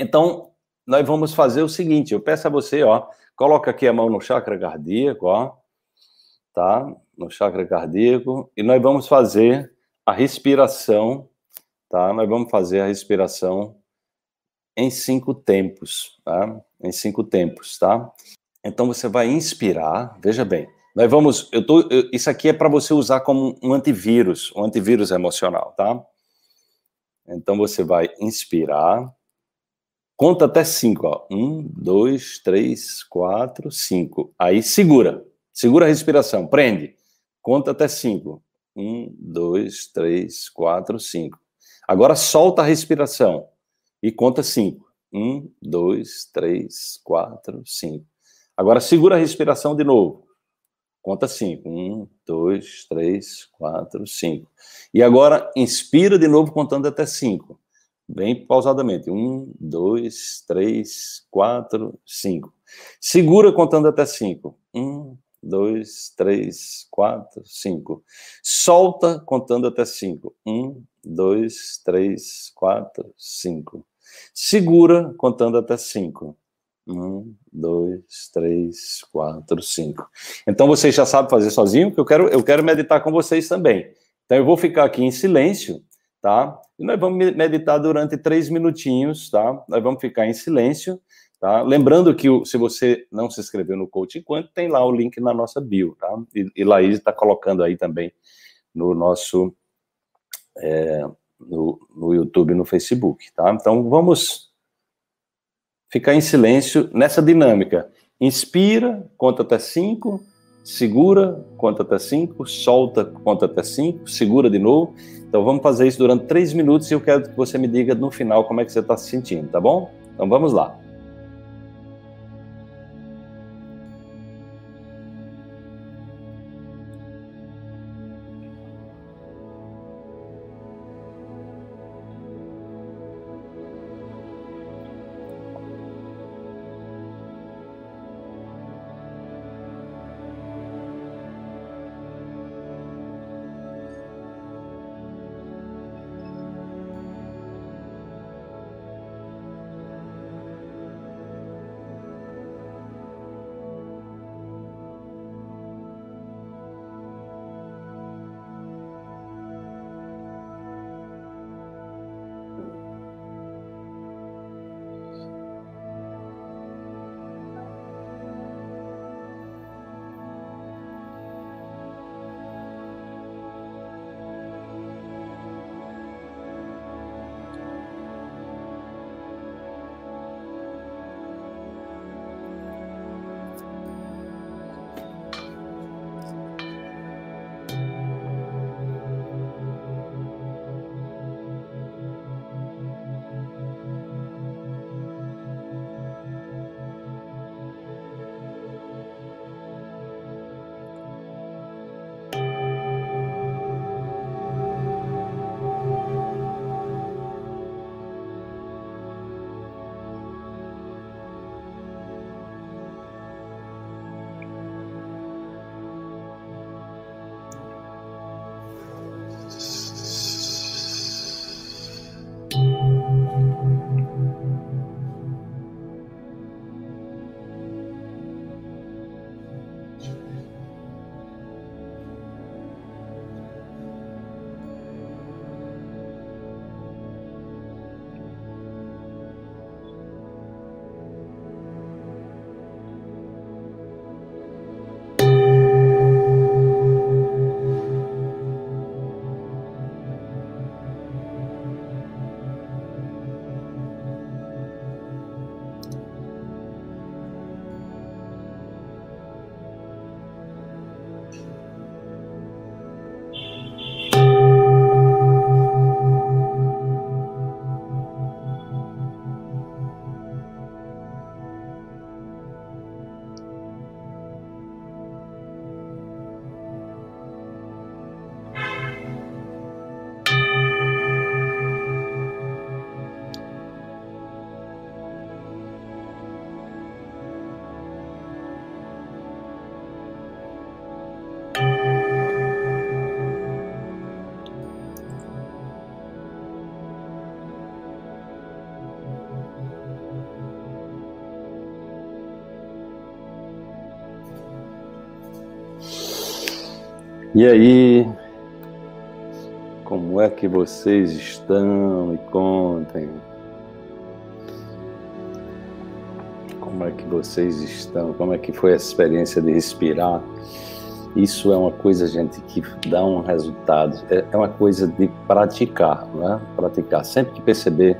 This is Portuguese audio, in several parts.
Então, nós vamos fazer o seguinte, eu peço a você, ó, coloca aqui a mão no chakra cardíaco, ó, tá? No chakra cardíaco, e nós vamos fazer a respiração, tá? Nós vamos fazer a respiração em cinco tempos, tá? Em cinco tempos, tá? Então você vai inspirar, veja bem, nós vamos, eu tô, eu, isso aqui é para você usar como um antivírus, um antivírus emocional, tá? Então você vai inspirar, conta até cinco, ó. Um, dois, três, quatro, cinco. Aí segura, segura a respiração, prende. Conta até cinco. Um, dois, três, quatro, cinco. Agora solta a respiração e conta cinco. Um, dois, três, quatro, cinco. Agora segura a respiração de novo. Conta cinco. Um, dois, três, quatro, cinco. E agora inspira de novo contando até cinco. Bem pausadamente. Um, dois, três, quatro, cinco. Segura contando até cinco. Um, dois, três, quatro, cinco. Solta contando até cinco. Um, dois, três, quatro, cinco. Segura contando até cinco. Um, dois, três, quatro, cinco. Então vocês já sabem fazer sozinho, que eu quero, eu quero meditar com vocês também. Então eu vou ficar aqui em silêncio, tá? E nós vamos meditar durante três minutinhos, tá? Nós vamos ficar em silêncio, tá? Lembrando que se você não se inscreveu no Coaching Quanto, tem lá o link na nossa bio, tá? E, e Laís está colocando aí também no nosso é, no, no YouTube no Facebook, tá? Então vamos ficar em silêncio nessa dinâmica. Inspira, conta até cinco, segura, conta até cinco, solta, conta até cinco, segura de novo. Então vamos fazer isso durante três minutos e eu quero que você me diga no final como é que você está se sentindo, tá bom? Então vamos lá. E aí, como é que vocês estão? Me contem. Como é que vocês estão? Como é que foi a experiência de respirar? Isso é uma coisa, gente, que dá um resultado. É, é uma coisa de praticar, né? Praticar. Sempre que perceber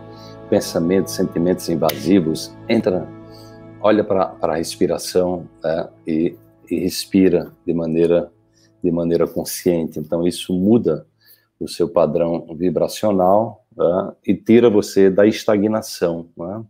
pensamentos, sentimentos invasivos, entra, olha para a respiração né? e, e respira de maneira de maneira consciente. Então isso muda o seu padrão vibracional né? e tira você da estagnação. Né?